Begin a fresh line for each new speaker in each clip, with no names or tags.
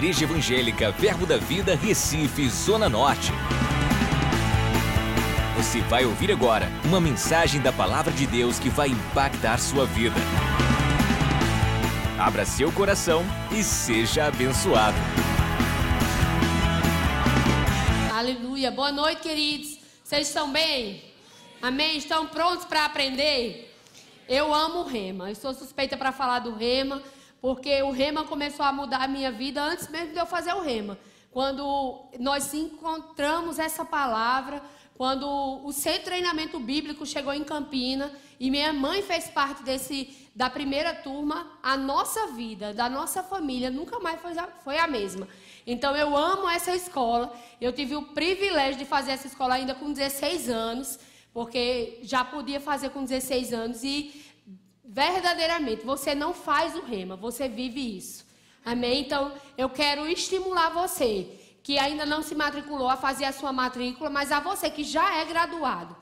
Igreja Evangélica Verbo da Vida, Recife, Zona Norte. Você vai ouvir agora uma mensagem da Palavra de Deus que vai impactar sua vida. Abra seu coração e seja abençoado.
Aleluia. Boa noite, queridos. Vocês estão bem? Amém? Estão prontos para aprender? Eu amo o rema. Eu sou suspeita para falar do rema, porque o rema começou a mudar a minha vida antes mesmo de eu fazer o rema. Quando nós encontramos essa palavra, quando o de treinamento bíblico chegou em Campina e minha mãe fez parte desse da primeira turma, a nossa vida, da nossa família nunca mais foi a, foi a mesma. Então eu amo essa escola. Eu tive o privilégio de fazer essa escola ainda com 16 anos, porque já podia fazer com 16 anos e verdadeiramente você não faz o rema, você vive isso. Amém? Então eu quero estimular você que ainda não se matriculou a fazer a sua matrícula, mas a você que já é graduado,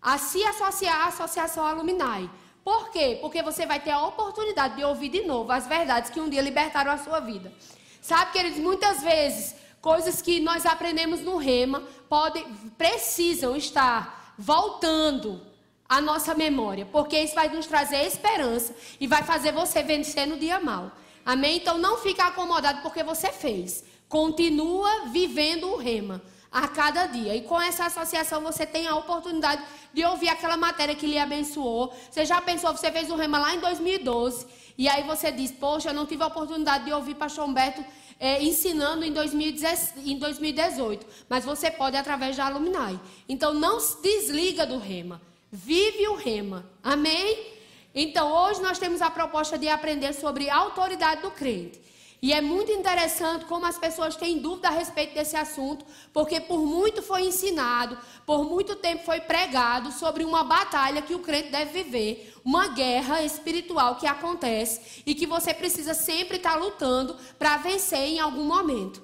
a se associar à Associação Alumni. Por quê? Porque você vai ter a oportunidade de ouvir de novo as verdades que um dia libertaram a sua vida. Sabe, queridos, muitas vezes, coisas que nós aprendemos no rema podem, precisam estar voltando à nossa memória, porque isso vai nos trazer esperança e vai fazer você vencer no dia mal. Amém? Então não fique acomodado porque você fez. Continua vivendo o rema a cada dia. E com essa associação você tem a oportunidade de ouvir aquela matéria que lhe abençoou. Você já pensou, você fez o rema lá em 2012, e aí você diz, poxa, eu não tive a oportunidade de ouvir Pastor Humberto é, ensinando em, 2018, mas você pode através da Alumni. Então não se desliga do rema. Vive o rema. Amém? Então hoje nós temos a proposta de aprender sobre a autoridade do crente. E é muito interessante como as pessoas têm dúvida a respeito desse assunto, porque por muito foi ensinado, por muito tempo foi pregado sobre uma batalha que o crente deve viver, uma guerra espiritual que acontece e que você precisa sempre estar lutando para vencer em algum momento.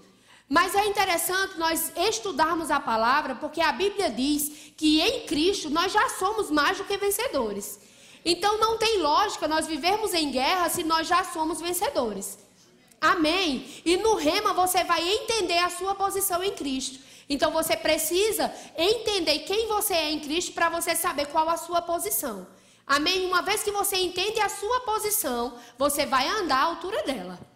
Mas é interessante nós estudarmos a palavra, porque a Bíblia diz que em Cristo nós já somos mais do que vencedores. Então não tem lógica nós vivermos em guerra se nós já somos vencedores. Amém. E no rema você vai entender a sua posição em Cristo. Então você precisa entender quem você é em Cristo para você saber qual a sua posição. Amém? Uma vez que você entende a sua posição, você vai andar à altura dela.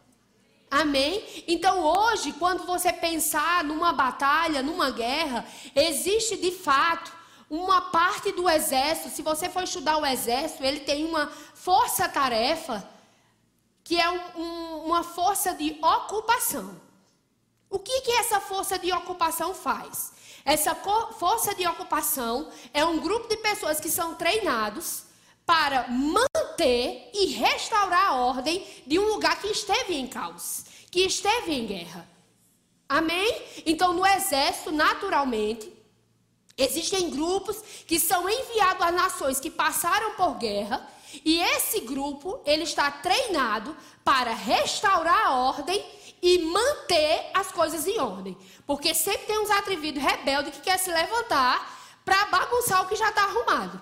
Amém? Então hoje, quando você pensar numa batalha, numa guerra, existe de fato uma parte do exército. Se você for estudar o exército, ele tem uma força-tarefa que é um, um, uma força de ocupação. O que, que essa força de ocupação faz? Essa força de ocupação é um grupo de pessoas que são treinados para manter e restaurar a ordem de um lugar que esteve em caos, que esteve em guerra. Amém? Então, no exército, naturalmente, existem grupos que são enviados às nações que passaram por guerra e esse grupo, ele está treinado para restaurar a ordem e manter as coisas em ordem. Porque sempre tem uns atrevidos rebeldes que quer se levantar para bagunçar o que já está arrumado.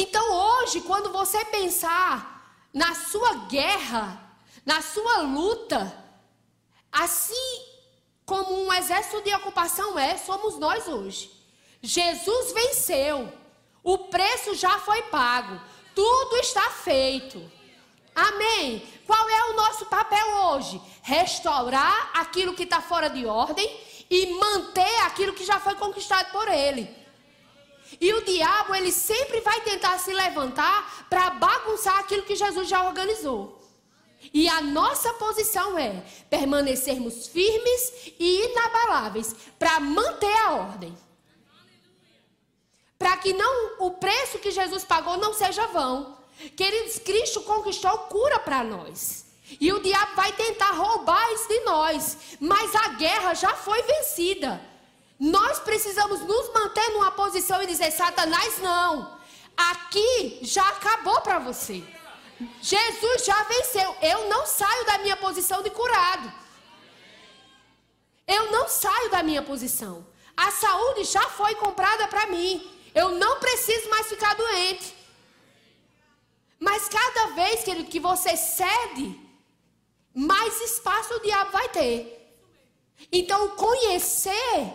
Então hoje, quando você pensar na sua guerra, na sua luta, assim como um exército de ocupação é, somos nós hoje. Jesus venceu. O preço já foi pago. Tudo está feito. Amém. Qual é o nosso papel hoje? Restaurar aquilo que está fora de ordem e manter aquilo que já foi conquistado por ele. E o diabo, ele sempre vai tentar se levantar para bagunçar aquilo que Jesus já organizou. E a nossa posição é permanecermos firmes e inabaláveis para manter a ordem para que não o preço que Jesus pagou não seja vão. Queridos, Cristo conquistou cura para nós. E o diabo vai tentar roubar isso de nós, mas a guerra já foi vencida. Nós precisamos nos manter numa posição e dizer: Satanás, não. Aqui já acabou para você. Jesus já venceu. Eu não saio da minha posição de curado. Eu não saio da minha posição. A saúde já foi comprada para mim. Eu não preciso mais ficar doente. Mas cada vez, querido, que você cede, mais espaço o diabo vai ter. Então, conhecer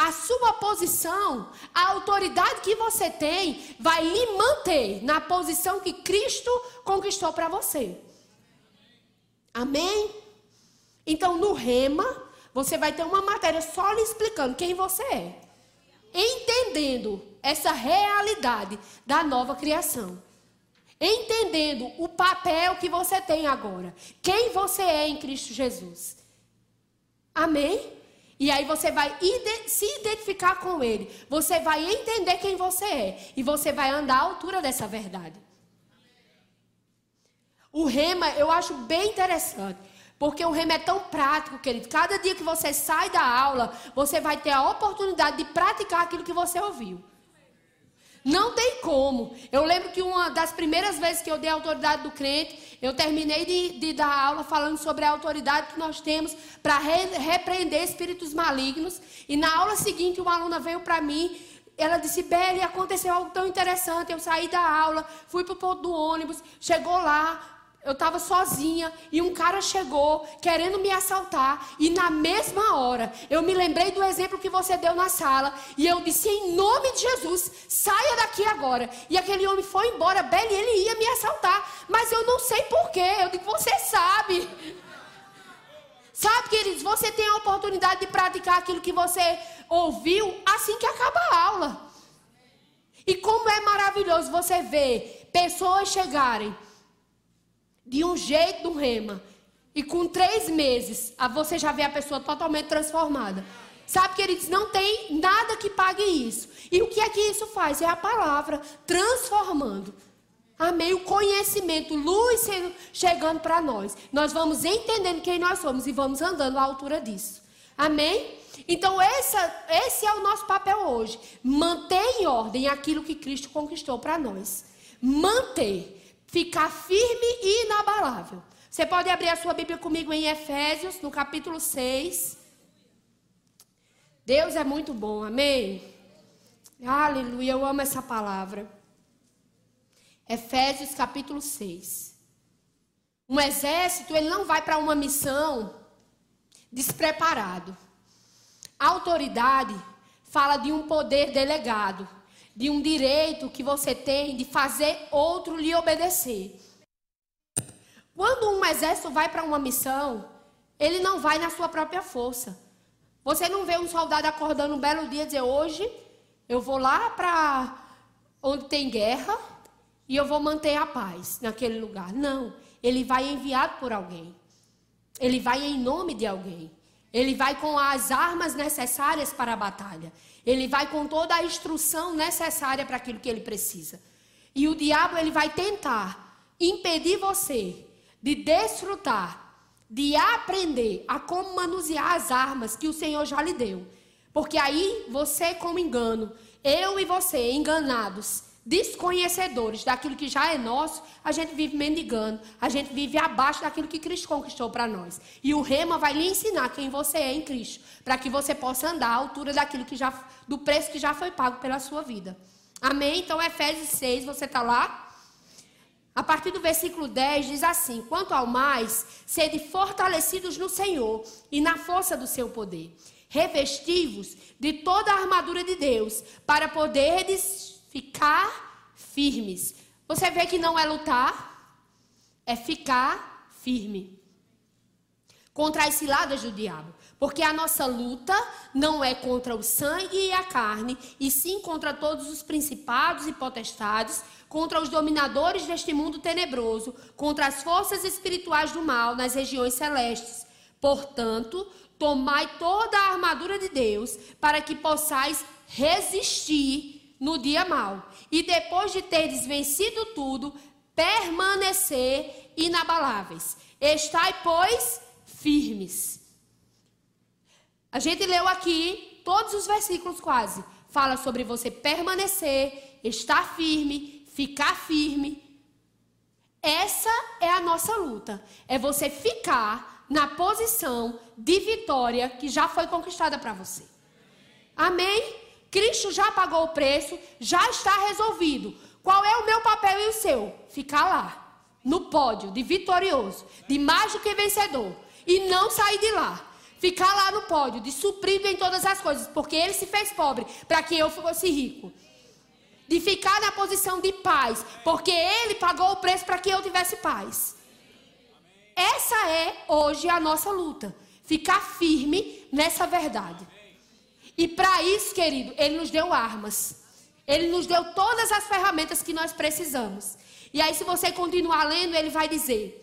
a sua posição, a autoridade que você tem, vai lhe manter na posição que Cristo conquistou para você. Amém? Então, no rema, você vai ter uma matéria só lhe explicando quem você é. Entendendo essa realidade da nova criação. Entendendo o papel que você tem agora. Quem você é em Cristo Jesus. Amém? E aí você vai se identificar com ele. Você vai entender quem você é. E você vai andar à altura dessa verdade. O rema eu acho bem interessante. Porque o rema é tão prático, querido. Cada dia que você sai da aula, você vai ter a oportunidade de praticar aquilo que você ouviu. Não tem como. Eu lembro que uma das primeiras vezes que eu dei a autoridade do crente, eu terminei de, de dar aula falando sobre a autoridade que nós temos para re, repreender espíritos malignos. E na aula seguinte, uma aluna veio para mim. Ela disse: Beli, aconteceu algo tão interessante. Eu saí da aula, fui para o ponto do ônibus, chegou lá, eu estava sozinha e um cara chegou querendo me assaltar. E na mesma hora, eu me lembrei do exemplo que você deu na sala. E eu disse: Em nome de Jesus, saia daqui agora. E aquele homem foi embora. Beli, ele ia me assaltar. Mas eu não sei porquê. Eu digo: Você sabe. Sabe, queridos, você tem a oportunidade de praticar aquilo que você ouviu assim que acaba a aula. E como é maravilhoso você ver pessoas chegarem de um jeito do rema. E com três meses, você já vê a pessoa totalmente transformada. Sabe, queridos, não tem nada que pague isso. E o que é que isso faz? É a palavra transformando. Amém? O conhecimento, luz chegando para nós. Nós vamos entendendo quem nós somos e vamos andando à altura disso. Amém? Então, essa, esse é o nosso papel hoje. Manter em ordem aquilo que Cristo conquistou para nós. Manter ficar firme e inabalável. Você pode abrir a sua Bíblia comigo em Efésios, no capítulo 6. Deus é muito bom, amém? Aleluia, eu amo essa palavra. Efésios capítulo 6. Um exército, ele não vai para uma missão despreparado. A autoridade fala de um poder delegado de um direito que você tem de fazer outro lhe obedecer. Quando um exército vai para uma missão, ele não vai na sua própria força. Você não vê um soldado acordando um belo dia e dizer: Hoje eu vou lá para onde tem guerra e eu vou manter a paz naquele lugar. Não. Ele vai enviado por alguém. Ele vai em nome de alguém. Ele vai com as armas necessárias para a batalha. Ele vai com toda a instrução necessária para aquilo que ele precisa. E o diabo ele vai tentar impedir você de desfrutar, de aprender a como manusear as armas que o Senhor já lhe deu. Porque aí você como engano, eu e você enganados, desconhecedores daquilo que já é nosso, a gente vive mendigando, a gente vive abaixo daquilo que Cristo conquistou para nós. E o rema vai lhe ensinar quem você é em Cristo, para que você possa andar à altura daquilo que já do preço que já foi pago pela sua vida. Amém? Então Efésios 6, você está lá? A partir do versículo 10 diz assim: Quanto ao mais, sede fortalecidos no Senhor e na força do seu poder. Revestivos de toda a armadura de Deus, para poderes ficar firmes. Você vê que não é lutar, é ficar firme contra as ciladas do diabo. Porque a nossa luta não é contra o sangue e a carne, e sim contra todos os principados e potestades, contra os dominadores deste mundo tenebroso, contra as forças espirituais do mal nas regiões celestes. Portanto, tomai toda a armadura de Deus, para que possais resistir no dia mau. E depois de teres vencido tudo, permanecer inabaláveis. Estai, pois, firmes. A gente leu aqui todos os versículos quase. Fala sobre você permanecer, estar firme, ficar firme. Essa é a nossa luta. É você ficar na posição de vitória que já foi conquistada para você. Amém? Cristo já pagou o preço, já está resolvido. Qual é o meu papel e o seu? Ficar lá. no pódio de vitorioso, de mais do que vencedor, e não sair de lá. Ficar lá no pódio, de suprido em todas as coisas, porque ele se fez pobre para que eu fosse rico. De ficar na posição de paz, porque ele pagou o preço para que eu tivesse paz. Essa é hoje a nossa luta. Ficar firme nessa verdade. E para isso, querido, ele nos deu armas. Ele nos deu todas as ferramentas que nós precisamos. E aí, se você continuar lendo, ele vai dizer: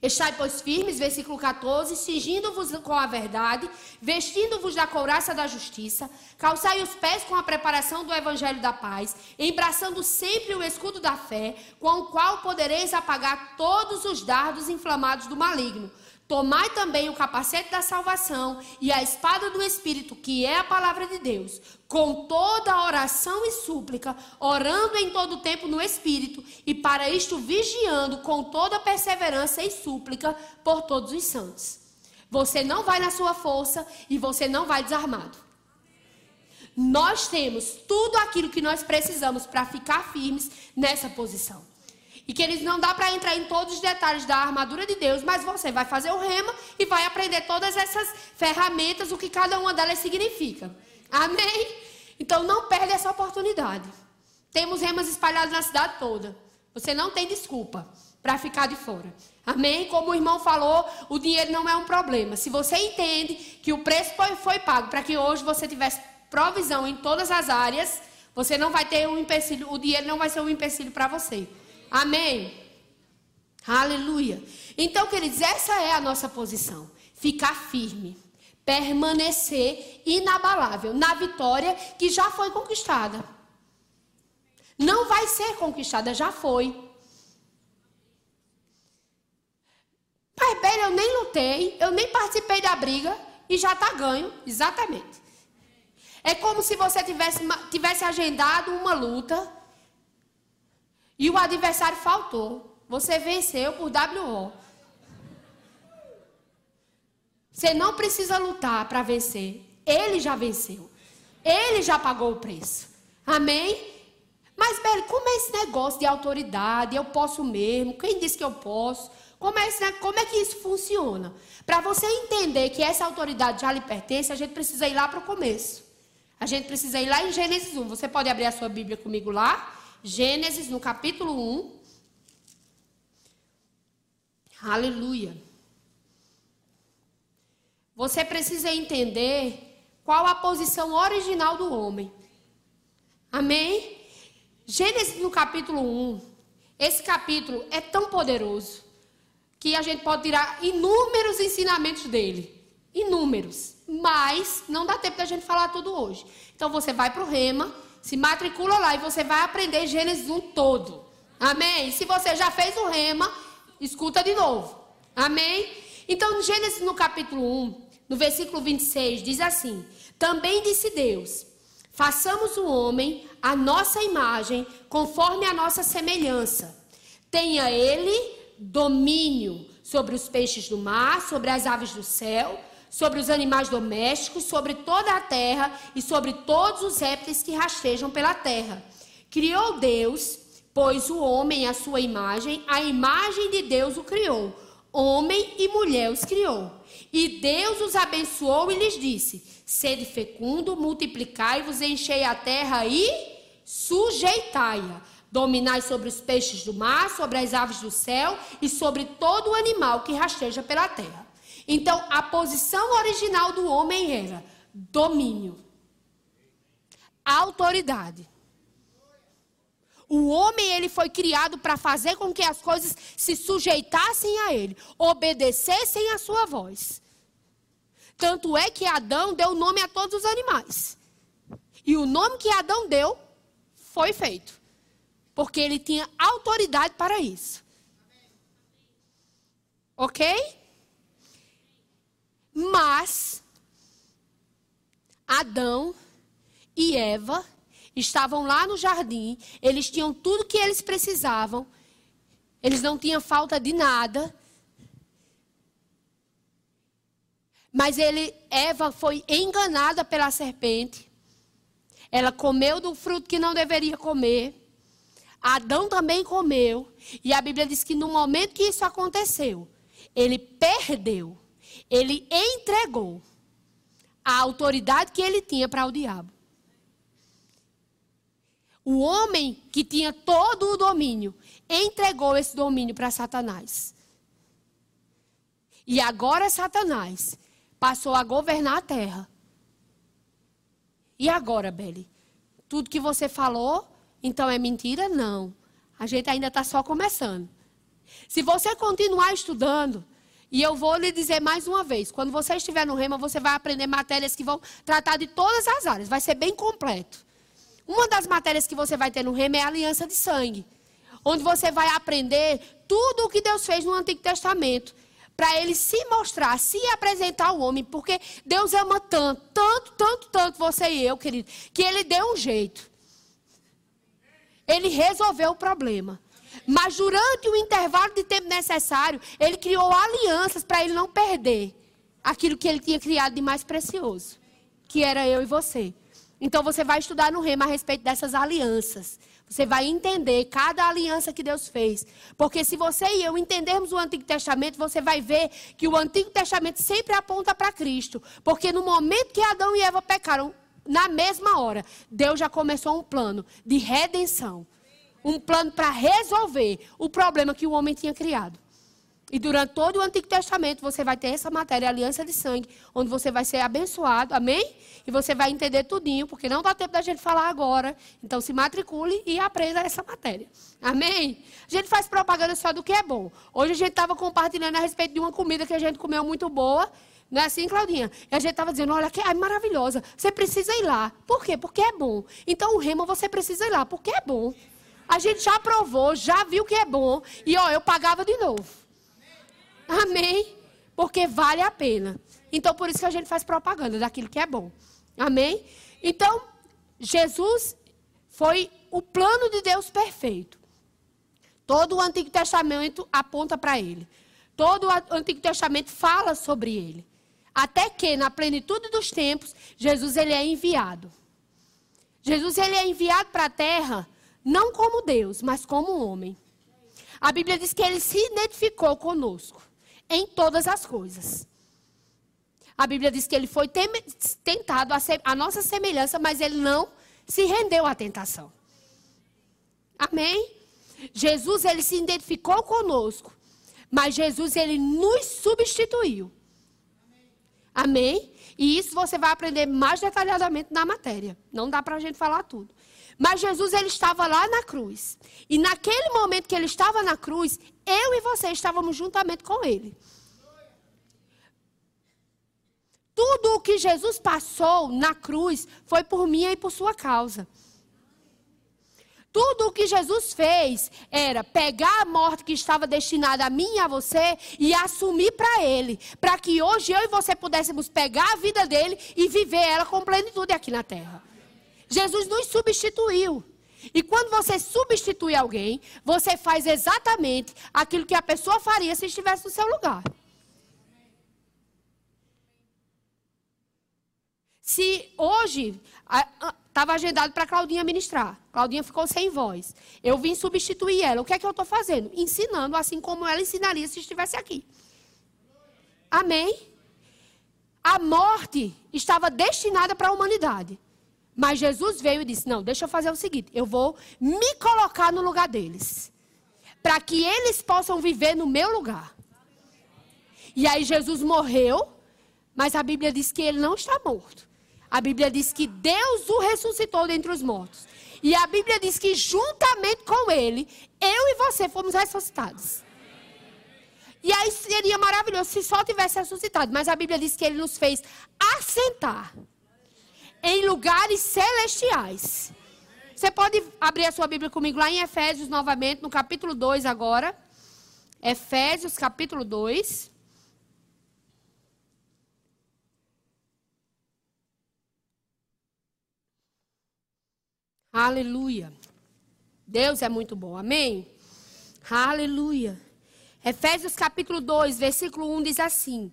Estai, pois, firmes, versículo 14, cingindo-vos com a verdade, vestindo-vos da couraça da justiça, calçai os pés com a preparação do evangelho da paz, embraçando sempre o escudo da fé, com o qual podereis apagar todos os dardos inflamados do maligno. Tomai também o capacete da salvação e a espada do Espírito, que é a palavra de Deus, com toda oração e súplica, orando em todo tempo no Espírito, e para isto vigiando com toda perseverança e súplica por todos os santos. Você não vai na sua força e você não vai desarmado. Nós temos tudo aquilo que nós precisamos para ficar firmes nessa posição. E que eles não dá para entrar em todos os detalhes da armadura de Deus, mas você vai fazer o rema e vai aprender todas essas ferramentas, o que cada uma delas significa. Amém? Então não perde essa oportunidade. Temos remas espalhados na cidade toda. Você não tem desculpa para ficar de fora. Amém? Como o irmão falou, o dinheiro não é um problema. Se você entende que o preço foi, foi pago para que hoje você tivesse provisão em todas as áreas, você não vai ter um empecilho, o dinheiro não vai ser um empecilho para você. Amém? Aleluia. Então, queridos, essa é a nossa posição. Ficar firme. Permanecer inabalável na vitória que já foi conquistada. Não vai ser conquistada, já foi. Pai Bela, eu nem lutei, eu nem participei da briga e já está ganho. Exatamente. É como se você tivesse, tivesse agendado uma luta e o adversário faltou. Você venceu por WO. Você não precisa lutar para vencer. Ele já venceu. Ele já pagou o preço. Amém? Mas, Beli, como é esse negócio de autoridade? Eu posso mesmo? Quem disse que eu posso? Como é, esse, como é que isso funciona? Para você entender que essa autoridade já lhe pertence, a gente precisa ir lá para o começo. A gente precisa ir lá em Gênesis 1. Você pode abrir a sua Bíblia comigo lá? Gênesis, no capítulo 1. Aleluia. Você precisa entender qual a posição original do homem. Amém? Gênesis no capítulo 1. Esse capítulo é tão poderoso que a gente pode tirar inúmeros ensinamentos dele. Inúmeros. Mas não dá tempo da gente falar tudo hoje. Então você vai para o Rema se matricula lá e você vai aprender Gênesis 1 todo. Amém? Se você já fez o rema, escuta de novo. Amém? Então, Gênesis no capítulo 1, no versículo 26, diz assim: Também disse Deus: Façamos o homem a nossa imagem, conforme a nossa semelhança. Tenha ele domínio sobre os peixes do mar, sobre as aves do céu sobre os animais domésticos, sobre toda a terra e sobre todos os répteis que rastejam pela terra. Criou Deus, pois o homem à sua imagem, a imagem de Deus o criou. Homem e mulher os criou. E Deus os abençoou e lhes disse: Sede fecundo, multiplicai-vos, enchei a terra e sujeitai-a. Dominai sobre os peixes do mar, sobre as aves do céu e sobre todo o animal que rasteja pela terra. Então, a posição original do homem era domínio, autoridade. O homem ele foi criado para fazer com que as coisas se sujeitassem a ele, obedecessem a sua voz. Tanto é que Adão deu nome a todos os animais. E o nome que Adão deu foi feito. Porque ele tinha autoridade para isso. Ok? Mas Adão e Eva estavam lá no jardim, eles tinham tudo que eles precisavam, eles não tinham falta de nada. Mas ele, Eva foi enganada pela serpente. Ela comeu do fruto que não deveria comer. Adão também comeu. E a Bíblia diz que no momento que isso aconteceu, ele perdeu, ele entregou a autoridade que ele tinha para o diabo. O homem que tinha todo o domínio entregou esse domínio para Satanás. E agora Satanás passou a governar a terra. E agora, Beli? Tudo que você falou, então é mentira? Não. A gente ainda está só começando. Se você continuar estudando, e eu vou lhe dizer mais uma vez: quando você estiver no Rema, você vai aprender matérias que vão tratar de todas as áreas, vai ser bem completo. Uma das matérias que você vai ter no Rema é a aliança de sangue, onde você vai aprender tudo o que Deus fez no Antigo Testamento para ele se mostrar, se apresentar ao homem, porque Deus ama tanto, tanto, tanto, tanto você e eu, querido, que ele deu um jeito. Ele resolveu o problema. Mas durante o intervalo de tempo necessário, ele criou alianças para ele não perder aquilo que ele tinha criado de mais precioso, que era eu e você. Então você vai estudar no Rema a respeito dessas alianças. Você vai entender cada aliança que Deus fez. Porque se você e eu entendermos o Antigo Testamento, você vai ver que o Antigo Testamento sempre aponta para Cristo. Porque no momento que Adão e Eva pecaram, na mesma hora, Deus já começou um plano de redenção. Um plano para resolver o problema que o homem tinha criado. E durante todo o Antigo Testamento você vai ter essa matéria, aliança de sangue, onde você vai ser abençoado, amém? E você vai entender tudinho, porque não dá tempo da gente falar agora. Então se matricule e aprenda essa matéria. Amém? A gente faz propaganda só do que é bom. Hoje a gente estava compartilhando a respeito de uma comida que a gente comeu muito boa. Não é assim, Claudinha? E a gente estava dizendo, olha, que é maravilhosa. Você precisa ir lá. Por quê? Porque é bom. Então o remo você precisa ir lá, porque é bom. A gente já provou, já viu que é bom. E ó, eu pagava de novo. Amém? Porque vale a pena. Então, por isso que a gente faz propaganda daquilo que é bom. Amém? Então, Jesus foi o plano de Deus perfeito. Todo o Antigo Testamento aponta para ele. Todo o Antigo Testamento fala sobre ele. Até que, na plenitude dos tempos, Jesus ele é enviado. Jesus ele é enviado para a terra não como Deus, mas como homem. A Bíblia diz que ele se identificou conosco em todas as coisas. A Bíblia diz que ele foi tentado a, a nossa semelhança, mas ele não se rendeu à tentação. Amém? Jesus, ele se identificou conosco, mas Jesus, ele nos substituiu. Amém? E isso você vai aprender mais detalhadamente na matéria. Não dá para a gente falar tudo. Mas Jesus ele estava lá na cruz. E naquele momento que ele estava na cruz, eu e você estávamos juntamente com ele. Tudo o que Jesus passou na cruz foi por minha e por sua causa. Tudo o que Jesus fez era pegar a morte que estava destinada a mim e a você e assumir para Ele, para que hoje eu e você pudéssemos pegar a vida dele e viver ela com plenitude aqui na terra. Jesus nos substituiu. E quando você substitui alguém, você faz exatamente aquilo que a pessoa faria se estivesse no seu lugar. Se hoje estava agendado para Claudinha ministrar, Claudinha ficou sem voz. Eu vim substituir ela. O que é que eu estou fazendo? Ensinando assim como ela ensinaria se estivesse aqui. Amém? A morte estava destinada para a humanidade. Mas Jesus veio e disse: Não, deixa eu fazer o seguinte: eu vou me colocar no lugar deles. Para que eles possam viver no meu lugar. E aí Jesus morreu, mas a Bíblia diz que ele não está morto. A Bíblia diz que Deus o ressuscitou dentre os mortos. E a Bíblia diz que juntamente com ele, eu e você fomos ressuscitados. E aí seria maravilhoso se só tivesse ressuscitado. Mas a Bíblia diz que ele nos fez assentar em lugares celestiais. Você pode abrir a sua Bíblia comigo lá em Efésios novamente, no capítulo 2 agora. Efésios capítulo 2. Aleluia. Deus é muito bom. Amém? Aleluia. Efésios capítulo 2, versículo 1 diz assim: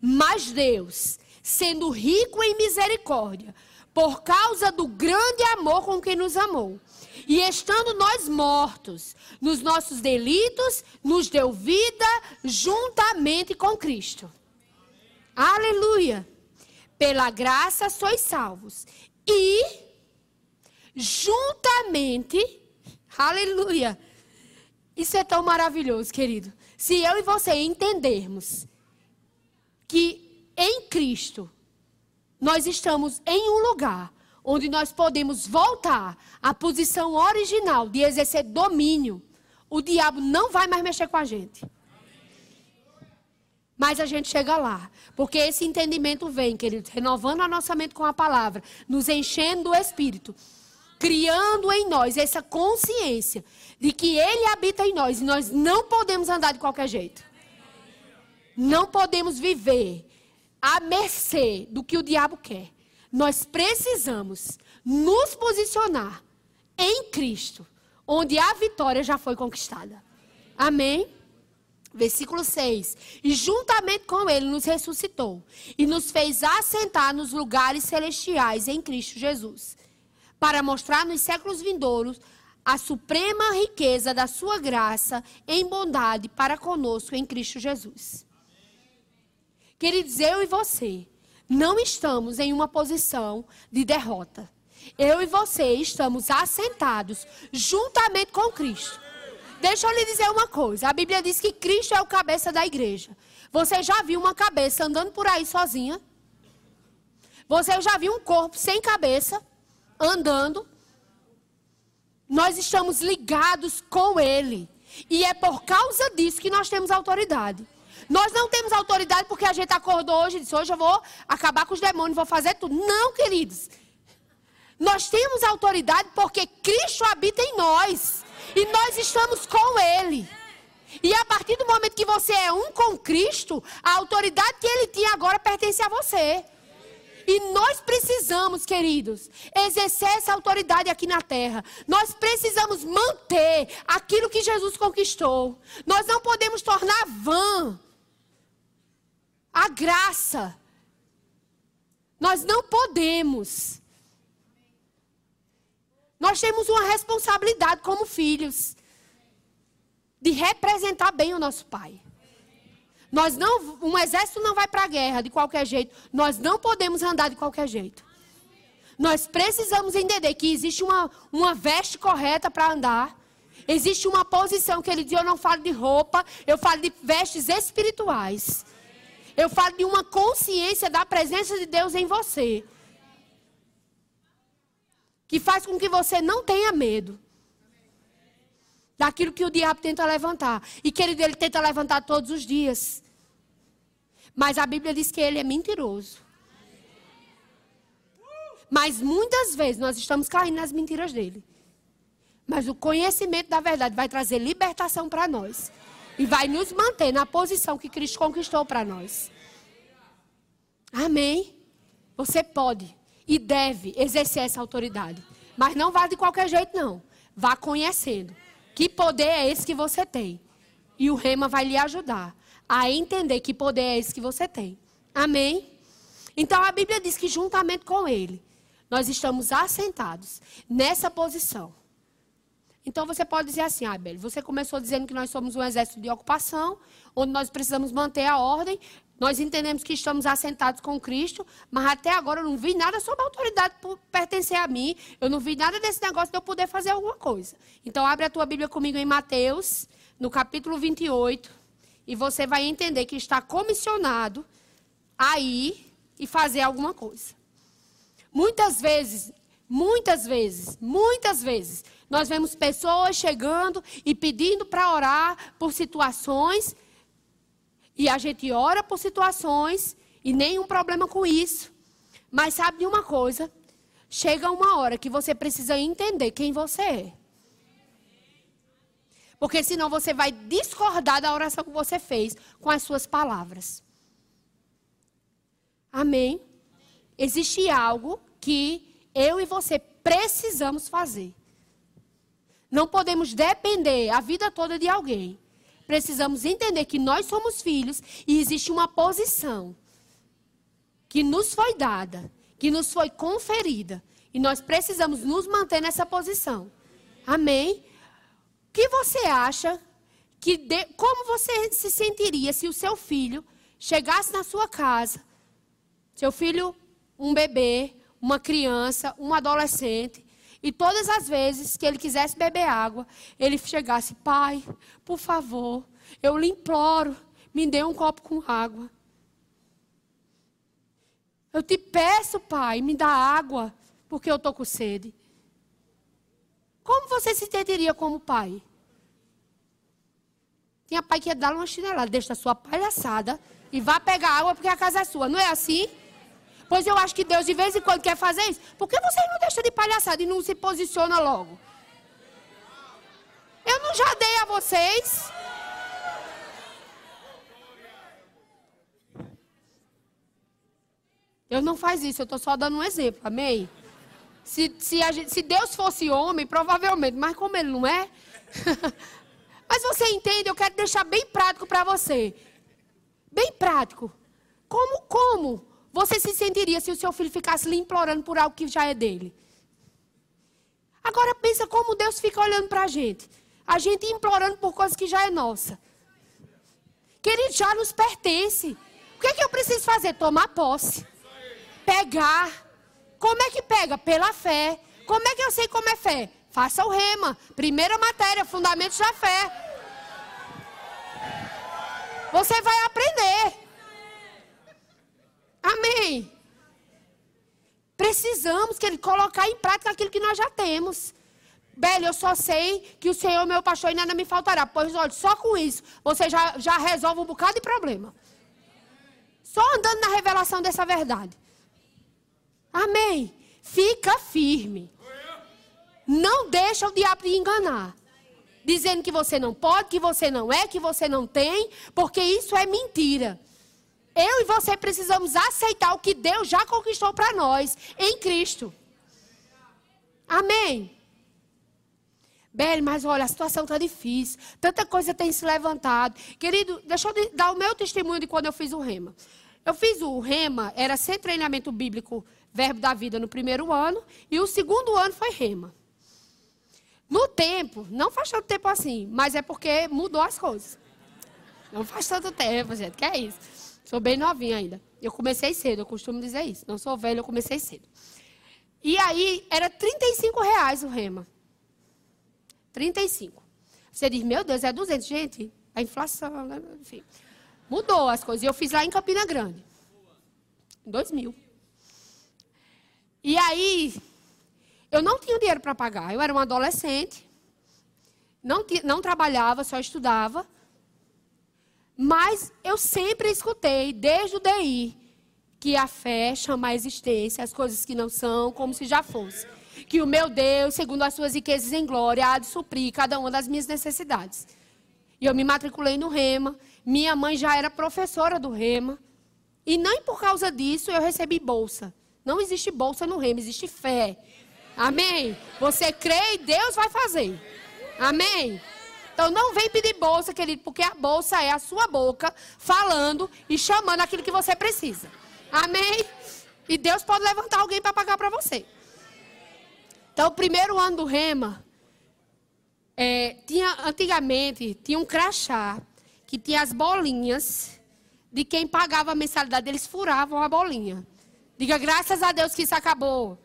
Mas Deus, sendo rico em misericórdia, por causa do grande amor com que nos amou. E estando nós mortos nos nossos delitos, nos deu vida juntamente com Cristo. Aleluia! Pela graça sois salvos. E juntamente, aleluia. Isso é tão maravilhoso, querido. Se eu e você entendermos que em Cristo nós estamos em um lugar onde nós podemos voltar à posição original de exercer domínio, o diabo não vai mais mexer com a gente. Mas a gente chega lá, porque esse entendimento vem, queridos, renovando a nossa mente com a palavra, nos enchendo do Espírito, criando em nós essa consciência de que Ele habita em nós e nós não podemos andar de qualquer jeito. Não podemos viver à mercê do que o diabo quer. Nós precisamos nos posicionar em Cristo, onde a vitória já foi conquistada. Amém? Versículo 6. E juntamente com ele nos ressuscitou e nos fez assentar nos lugares celestiais em Cristo Jesus, para mostrar nos séculos vindouros a suprema riqueza da sua graça em bondade para conosco em Cristo Jesus. Queridos, eu e você não estamos em uma posição de derrota. Eu e você estamos assentados juntamente com Cristo. Deixa eu lhe dizer uma coisa. A Bíblia diz que Cristo é o cabeça da igreja. Você já viu uma cabeça andando por aí sozinha? Você já viu um corpo sem cabeça andando? Nós estamos ligados com Ele. E é por causa disso que nós temos autoridade. Nós não temos autoridade porque a gente acordou hoje e disse: hoje eu vou acabar com os demônios, vou fazer tudo. Não, queridos. Nós temos autoridade porque Cristo habita em nós. E nós estamos com Ele. E a partir do momento que você é um com Cristo, a autoridade que Ele tinha agora pertence a você. E nós precisamos, queridos, exercer essa autoridade aqui na terra. Nós precisamos manter aquilo que Jesus conquistou. Nós não podemos tornar vã a graça. Nós não podemos. Nós temos uma responsabilidade como filhos de representar bem o nosso pai. Nós não, um exército não vai para a guerra de qualquer jeito. Nós não podemos andar de qualquer jeito. Nós precisamos entender que existe uma, uma veste correta para andar. Existe uma posição que ele diz: eu não falo de roupa, eu falo de vestes espirituais. Eu falo de uma consciência da presença de Deus em você. Que faz com que você não tenha medo daquilo que o diabo tenta levantar. E que ele, ele tenta levantar todos os dias. Mas a Bíblia diz que ele é mentiroso. Mas muitas vezes nós estamos caindo nas mentiras dele. Mas o conhecimento da verdade vai trazer libertação para nós e vai nos manter na posição que Cristo conquistou para nós. Amém? Você pode e deve exercer essa autoridade. Mas não vá de qualquer jeito, não. Vá conhecendo. Que poder é esse que você tem? E o rema vai lhe ajudar a entender que poder é esse que você tem. Amém? Então a Bíblia diz que juntamente com ele, nós estamos assentados nessa posição. Então você pode dizer assim, ah, você começou dizendo que nós somos um exército de ocupação, onde nós precisamos manter a ordem. Nós entendemos que estamos assentados com Cristo, mas até agora eu não vi nada sobre a autoridade por pertencer a mim. Eu não vi nada desse negócio de eu poder fazer alguma coisa. Então abre a tua Bíblia comigo em Mateus, no capítulo 28, e você vai entender que está comissionado a ir e fazer alguma coisa. Muitas vezes, muitas vezes, muitas vezes, nós vemos pessoas chegando e pedindo para orar por situações. E a gente ora por situações e nenhum problema com isso. Mas sabe de uma coisa? chega uma hora que você precisa entender quem você é. Porque senão você vai discordar da oração que você fez com as suas palavras. Amém? Existe algo que eu e você precisamos fazer. Não podemos depender a vida toda de alguém. Precisamos entender que nós somos filhos e existe uma posição que nos foi dada, que nos foi conferida. E nós precisamos nos manter nessa posição. Amém? O que você acha que de, como você se sentiria se o seu filho chegasse na sua casa, seu filho, um bebê, uma criança, um adolescente, e todas as vezes que ele quisesse beber água, ele chegasse, pai, por favor, eu lhe imploro, me dê um copo com água. Eu te peço, pai, me dá água, porque eu estou com sede. Como você se sentiria como pai? Tinha pai que ia dar uma chinelada, deixa a sua palhaçada e vá pegar água porque a casa é sua. Não é assim? Pois eu acho que Deus de vez em quando quer fazer isso. Por que vocês não deixam de palhaçada e não se posiciona logo? Eu não já dei a vocês. Eu não faz isso, eu estou só dando um exemplo, amém? Se, se, gente, se, Deus fosse homem, provavelmente, mas como ele não é. mas você entende, eu quero deixar bem prático para você. Bem prático. Como, como você se sentiria se o seu filho ficasse lhe implorando por algo que já é dele? Agora pensa como Deus fica olhando para a gente. A gente implorando por coisas que já é nossa. Que ele já nos pertence. O que, é que eu preciso fazer? Tomar posse. Pegar. Como é que pega? Pela fé. Como é que eu sei como é fé? Faça o rema. Primeira matéria, fundamentos da fé. Você vai aprender. Amém. Precisamos que ele colocar em prática aquilo que nós já temos. Belo, eu só sei que o Senhor, meu pastor, e nada me faltará. Pois olha, só com isso você já, já resolve um bocado de problema. Só andando na revelação dessa verdade. Amém. Fica firme. Não deixa o diabo te enganar. Dizendo que você não pode, que você não é, que você não tem, porque isso é mentira. Eu e você precisamos aceitar o que Deus já conquistou para nós em Cristo. Amém. Beli, mas olha, a situação está difícil. Tanta coisa tem se levantado. Querido, deixa eu dar o meu testemunho de quando eu fiz o rema. Eu fiz o rema, era sem treinamento bíblico, verbo da vida no primeiro ano, e o segundo ano foi rema. No tempo, não faz tanto tempo assim, mas é porque mudou as coisas. Não faz tanto tempo, gente, que é isso. Sou bem novinha ainda. Eu comecei cedo, eu costumo dizer isso. Não sou velha, eu comecei cedo. E aí, era 35 reais o rema. 35. Você diz, meu Deus, é 200. Gente, a inflação, né? enfim. Mudou as coisas. E eu fiz lá em Campina Grande. Em 2000. E aí, eu não tinha dinheiro para pagar. Eu era uma adolescente. Não, não trabalhava, só estudava. Mas eu sempre escutei, desde o DI, que a fé chama a existência as coisas que não são como se já fosse. Que o meu Deus, segundo as suas riquezas em glória, há de suprir cada uma das minhas necessidades. E eu me matriculei no Rema. Minha mãe já era professora do Rema. E nem por causa disso eu recebi bolsa. Não existe bolsa no Rema, existe fé. Amém? Você crê e Deus vai fazer. Amém? Então não vem pedir bolsa, querido, porque a bolsa é a sua boca falando e chamando aquilo que você precisa. Amém? E Deus pode levantar alguém para pagar para você. Então, o primeiro ano do Rema, é, tinha, antigamente, tinha um crachá que tinha as bolinhas de quem pagava a mensalidade, eles furavam a bolinha. Diga graças a Deus que isso acabou.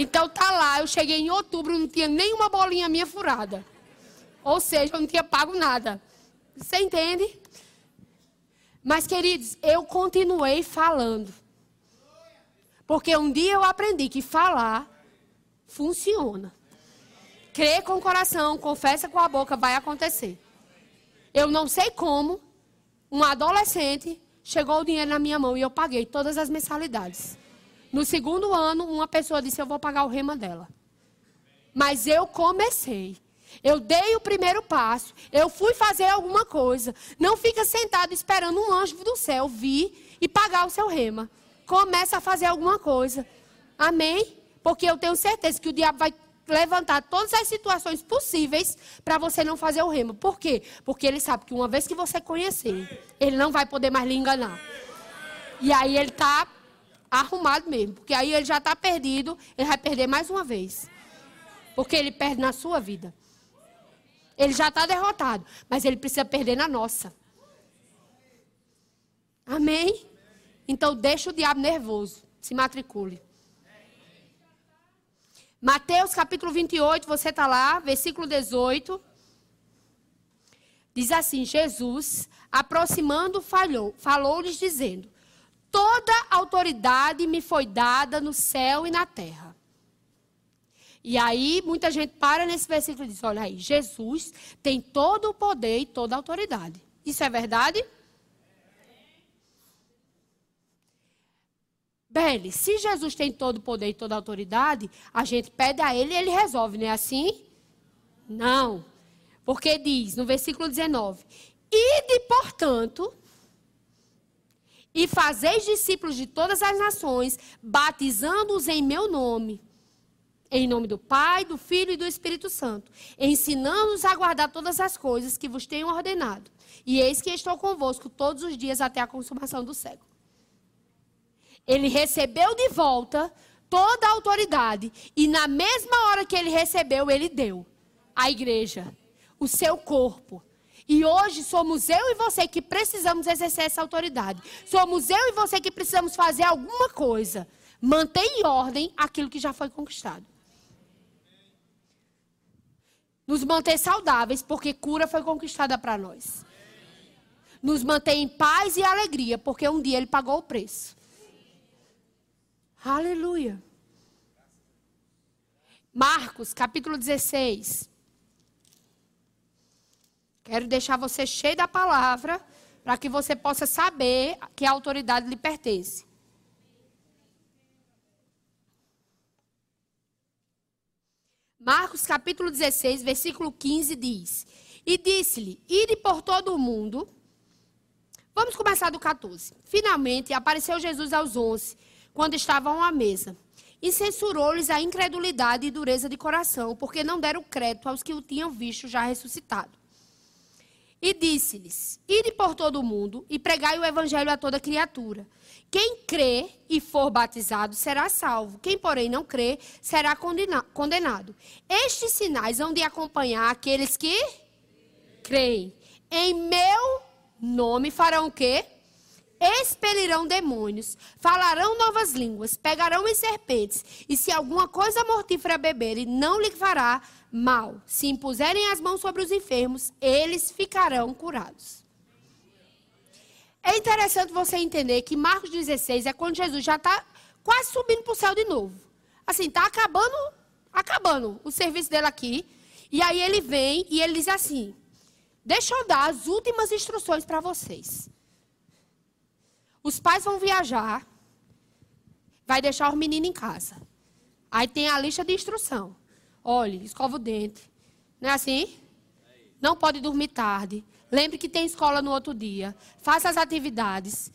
Então tá lá, eu cheguei em outubro, não tinha nenhuma bolinha minha furada. Ou seja, eu não tinha pago nada. Você entende? Mas, queridos, eu continuei falando. Porque um dia eu aprendi que falar funciona. Crer com o coração, confessa com a boca, vai acontecer. Eu não sei como, um adolescente chegou o dinheiro na minha mão e eu paguei todas as mensalidades. No segundo ano, uma pessoa disse: Eu vou pagar o rema dela. Mas eu comecei. Eu dei o primeiro passo. Eu fui fazer alguma coisa. Não fica sentado esperando um anjo do céu vir e pagar o seu rema. Começa a fazer alguma coisa. Amém? Porque eu tenho certeza que o diabo vai levantar todas as situações possíveis para você não fazer o remo. Por quê? Porque ele sabe que uma vez que você conhecer, ele não vai poder mais lhe enganar. E aí ele está arrumado mesmo. Porque aí ele já está perdido, ele vai perder mais uma vez. Porque ele perde na sua vida. Ele já está derrotado, mas ele precisa perder na nossa. Amém? Então deixa o diabo nervoso. Se matricule. Mateus capítulo 28, você está lá, versículo 18. Diz assim: Jesus, aproximando, falou, falou-lhes, dizendo: Toda autoridade me foi dada no céu e na terra. E aí, muita gente para nesse versículo e diz: Olha aí, Jesus tem todo o poder e toda a autoridade. Isso é verdade? Beli, se Jesus tem todo o poder e toda a autoridade, a gente pede a ele e ele resolve, não é assim? Não. Porque diz no versículo 19: Ide, portanto, e fazeis discípulos de todas as nações, batizando-os em meu nome. Em nome do Pai, do Filho e do Espírito Santo, ensinando-os a guardar todas as coisas que vos tenho ordenado. E eis que estou convosco todos os dias até a consumação do século. Ele recebeu de volta toda a autoridade. E na mesma hora que ele recebeu, ele deu à igreja, o seu corpo. E hoje somos eu e você que precisamos exercer essa autoridade. Somos eu e você que precisamos fazer alguma coisa. Manter em ordem aquilo que já foi conquistado. Nos manter saudáveis, porque cura foi conquistada para nós. Nos manter em paz e alegria, porque um dia ele pagou o preço. Aleluia. Marcos, capítulo 16. Quero deixar você cheio da palavra para que você possa saber que a autoridade lhe pertence. Marcos capítulo 16, versículo 15 diz: E disse-lhe: Ide por todo o mundo. Vamos começar do 14. Finalmente apareceu Jesus aos onze quando estavam à mesa. E censurou-lhes a incredulidade e dureza de coração, porque não deram crédito aos que o tinham visto já ressuscitado. E disse-lhes: Ide por todo o mundo e pregai o evangelho a toda criatura. Quem crê e for batizado será salvo. Quem, porém, não crê será condenado. Estes sinais hão de acompanhar aqueles que creem. Em meu nome farão o quê? expelirão demônios, falarão novas línguas, pegarão em serpentes, e se alguma coisa mortífera beberem, não lhe fará mal. Se impuserem as mãos sobre os enfermos, eles ficarão curados. É interessante você entender que Marcos 16 é quando Jesus já está quase subindo para o céu de novo. Assim, está acabando, acabando o serviço dele aqui. E aí ele vem e ele diz assim: Deixa eu dar as últimas instruções para vocês. Os pais vão viajar, vai deixar os meninos em casa. Aí tem a lista de instrução. Olhe, escova o dente. Não é assim? Não pode dormir tarde. Lembre que tem escola no outro dia. Faça as atividades.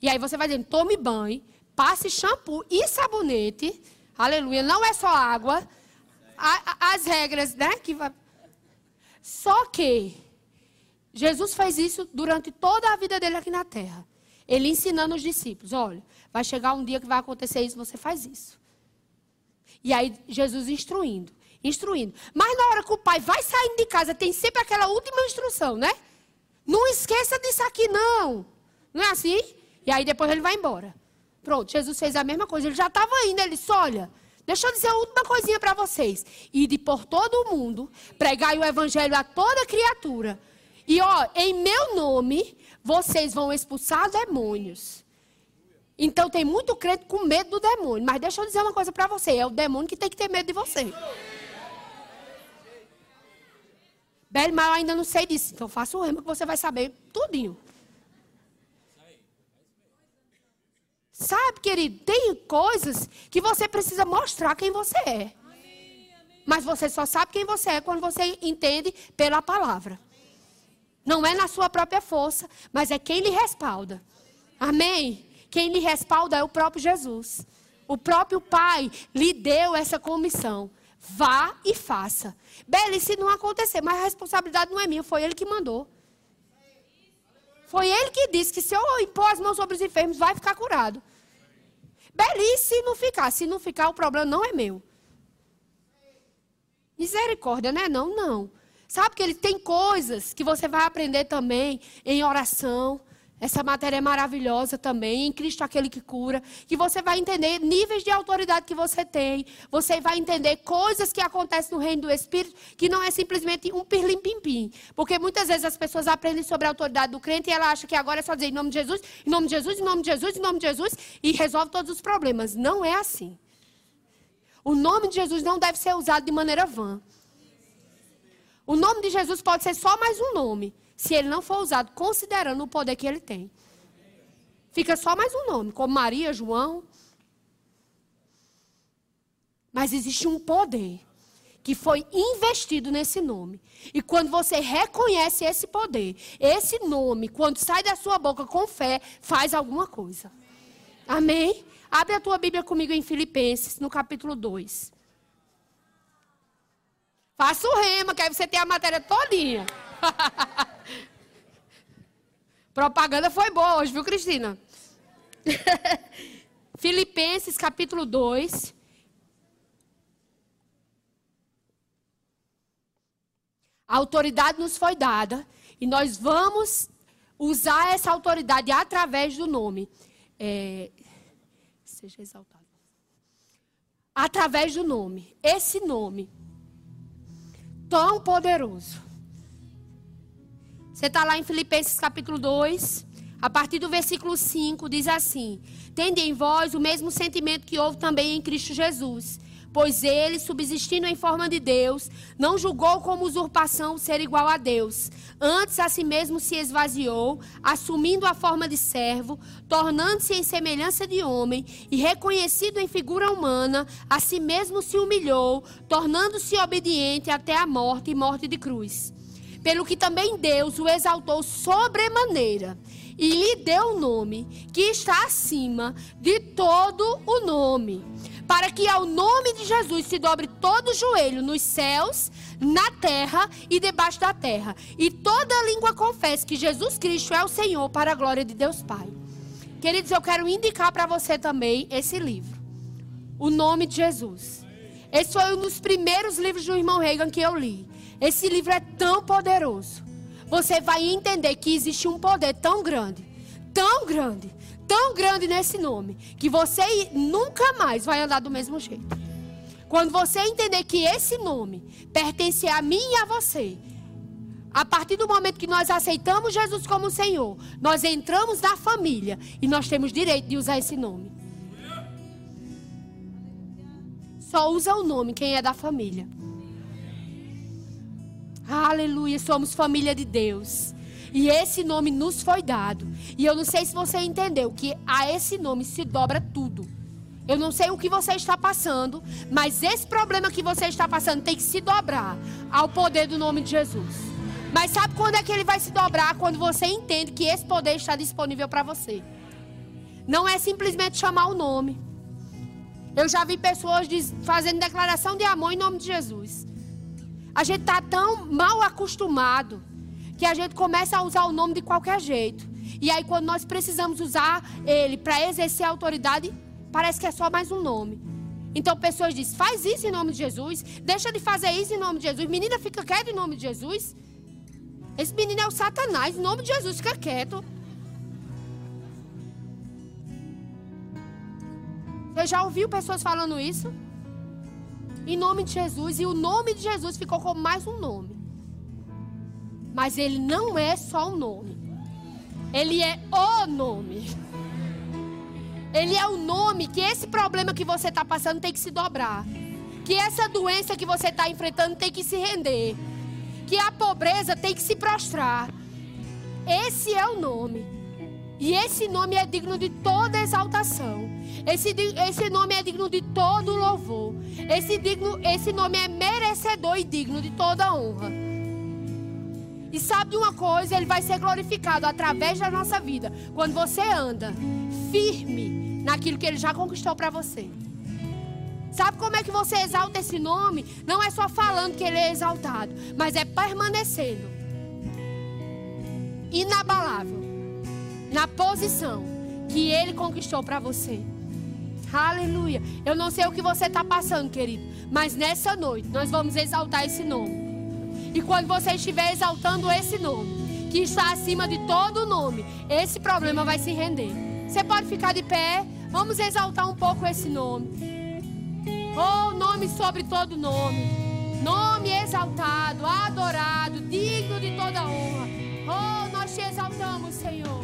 E aí você vai dizendo, tome banho, passe shampoo e sabonete. Aleluia. Não é só água. as regras, né? Que vai... Só que Jesus fez isso durante toda a vida dele aqui na terra. Ele ensinando os discípulos: olha, vai chegar um dia que vai acontecer isso, você faz isso. E aí Jesus instruindo, instruindo. Mas na hora que o pai vai saindo de casa, tem sempre aquela última instrução, né? Não esqueça disso aqui, não. Não é assim? E aí depois ele vai embora. Pronto, Jesus fez a mesma coisa. Ele já estava indo. Ele disse: Olha, deixa eu dizer a última coisinha para vocês. Ide por todo o mundo, pregai o evangelho a toda criatura. E ó, em meu nome, vocês vão expulsar demônios. Então tem muito crente com medo do demônio. Mas deixa eu dizer uma coisa para você: é o demônio que tem que ter medo de você. Belo, mas eu ainda não sei disso. Então faça o remo que você vai saber tudinho. Sabe, querido, tem coisas que você precisa mostrar quem você é. Mas você só sabe quem você é quando você entende pela palavra. Não é na sua própria força, mas é quem lhe respalda. Amém? Quem lhe respalda é o próprio Jesus. O próprio Pai lhe deu essa comissão. Vá e faça. Bela, se não acontecer? Mas a responsabilidade não é minha, foi ele que mandou. Foi ele que disse que se eu impor as mãos sobre os enfermos, vai ficar curado. Beli, se não ficar. Se não ficar, o problema não é meu. Misericórdia, né? Não, não. Sabe que ele tem coisas que você vai aprender também em oração. Essa matéria é maravilhosa também, em Cristo aquele que cura, que você vai entender níveis de autoridade que você tem, você vai entender coisas que acontecem no reino do Espírito, que não é simplesmente um pirlim-pim-pim. Porque muitas vezes as pessoas aprendem sobre a autoridade do crente e ela acha que agora é só dizer em nome de Jesus, em nome de Jesus, em nome de Jesus, em nome de Jesus, e resolve todos os problemas. Não é assim. O nome de Jesus não deve ser usado de maneira vã. O nome de Jesus pode ser só mais um nome se ele não for usado considerando o poder que ele tem. Fica só mais um nome, como Maria, João. Mas existe um poder que foi investido nesse nome. E quando você reconhece esse poder, esse nome, quando sai da sua boca com fé, faz alguma coisa. Amém? Abre a tua Bíblia comigo em Filipenses, no capítulo 2. Faça o rema, que aí você tem a matéria todinha. Propaganda foi boa hoje, viu, Cristina? Filipenses capítulo 2. A autoridade nos foi dada e nós vamos usar essa autoridade através do nome. É, seja exaltado. Através do nome. Esse nome tão poderoso você está lá em Filipenses capítulo 2, a partir do versículo 5, diz assim: Tende em vós o mesmo sentimento que houve também em Cristo Jesus. Pois ele, subsistindo em forma de Deus, não julgou como usurpação ser igual a Deus. Antes a si mesmo se esvaziou, assumindo a forma de servo, tornando-se em semelhança de homem, e reconhecido em figura humana, a si mesmo se humilhou, tornando-se obediente até a morte e morte de cruz pelo que também Deus o exaltou sobremaneira e lhe deu o um nome que está acima de todo o nome, para que ao nome de Jesus se dobre todo o joelho nos céus, na terra e debaixo da terra, e toda língua confesse que Jesus Cristo é o Senhor para a glória de Deus Pai. Queridos, eu quero indicar para você também esse livro, O Nome de Jesus. Esse foi um dos primeiros livros do irmão Reagan que eu li. Esse livro é tão poderoso. Você vai entender que existe um poder tão grande, tão grande, tão grande nesse nome, que você nunca mais vai andar do mesmo jeito. Quando você entender que esse nome pertence a mim e a você, a partir do momento que nós aceitamos Jesus como Senhor, nós entramos na família e nós temos direito de usar esse nome. Só usa o nome quem é da família. Aleluia, somos família de Deus. E esse nome nos foi dado. E eu não sei se você entendeu que a esse nome se dobra tudo. Eu não sei o que você está passando, mas esse problema que você está passando tem que se dobrar ao poder do nome de Jesus. Mas sabe quando é que ele vai se dobrar? Quando você entende que esse poder está disponível para você. Não é simplesmente chamar o nome. Eu já vi pessoas fazendo declaração de amor em nome de Jesus. A gente está tão mal acostumado que a gente começa a usar o nome de qualquer jeito. E aí, quando nós precisamos usar ele para exercer a autoridade, parece que é só mais um nome. Então, pessoas dizem: faz isso em nome de Jesus, deixa de fazer isso em nome de Jesus. Menina, fica quieto em nome de Jesus. Esse menino é o Satanás, em nome de Jesus, fica quieto. Você já ouviu pessoas falando isso? Em nome de Jesus. E o nome de Jesus ficou como mais um nome. Mas ele não é só um nome. Ele é o nome. Ele é o nome que esse problema que você está passando tem que se dobrar. Que essa doença que você está enfrentando tem que se render. Que a pobreza tem que se prostrar. Esse é o nome. E esse nome é digno de toda exaltação. Esse, esse nome é digno de todo louvor. Esse, digno, esse nome é merecedor e digno de toda honra. E sabe de uma coisa? Ele vai ser glorificado através da nossa vida. Quando você anda firme naquilo que ele já conquistou para você. Sabe como é que você exalta esse nome? Não é só falando que ele é exaltado, mas é permanecendo inabalável na posição que ele conquistou para você. Aleluia. Eu não sei o que você está passando, querido, mas nessa noite nós vamos exaltar esse nome. E quando você estiver exaltando esse nome, que está acima de todo nome, esse problema vai se render. Você pode ficar de pé. Vamos exaltar um pouco esse nome. Oh, nome sobre todo nome. Nome exaltado, adorado, digno de toda honra. Oh, nós te exaltamos, Senhor.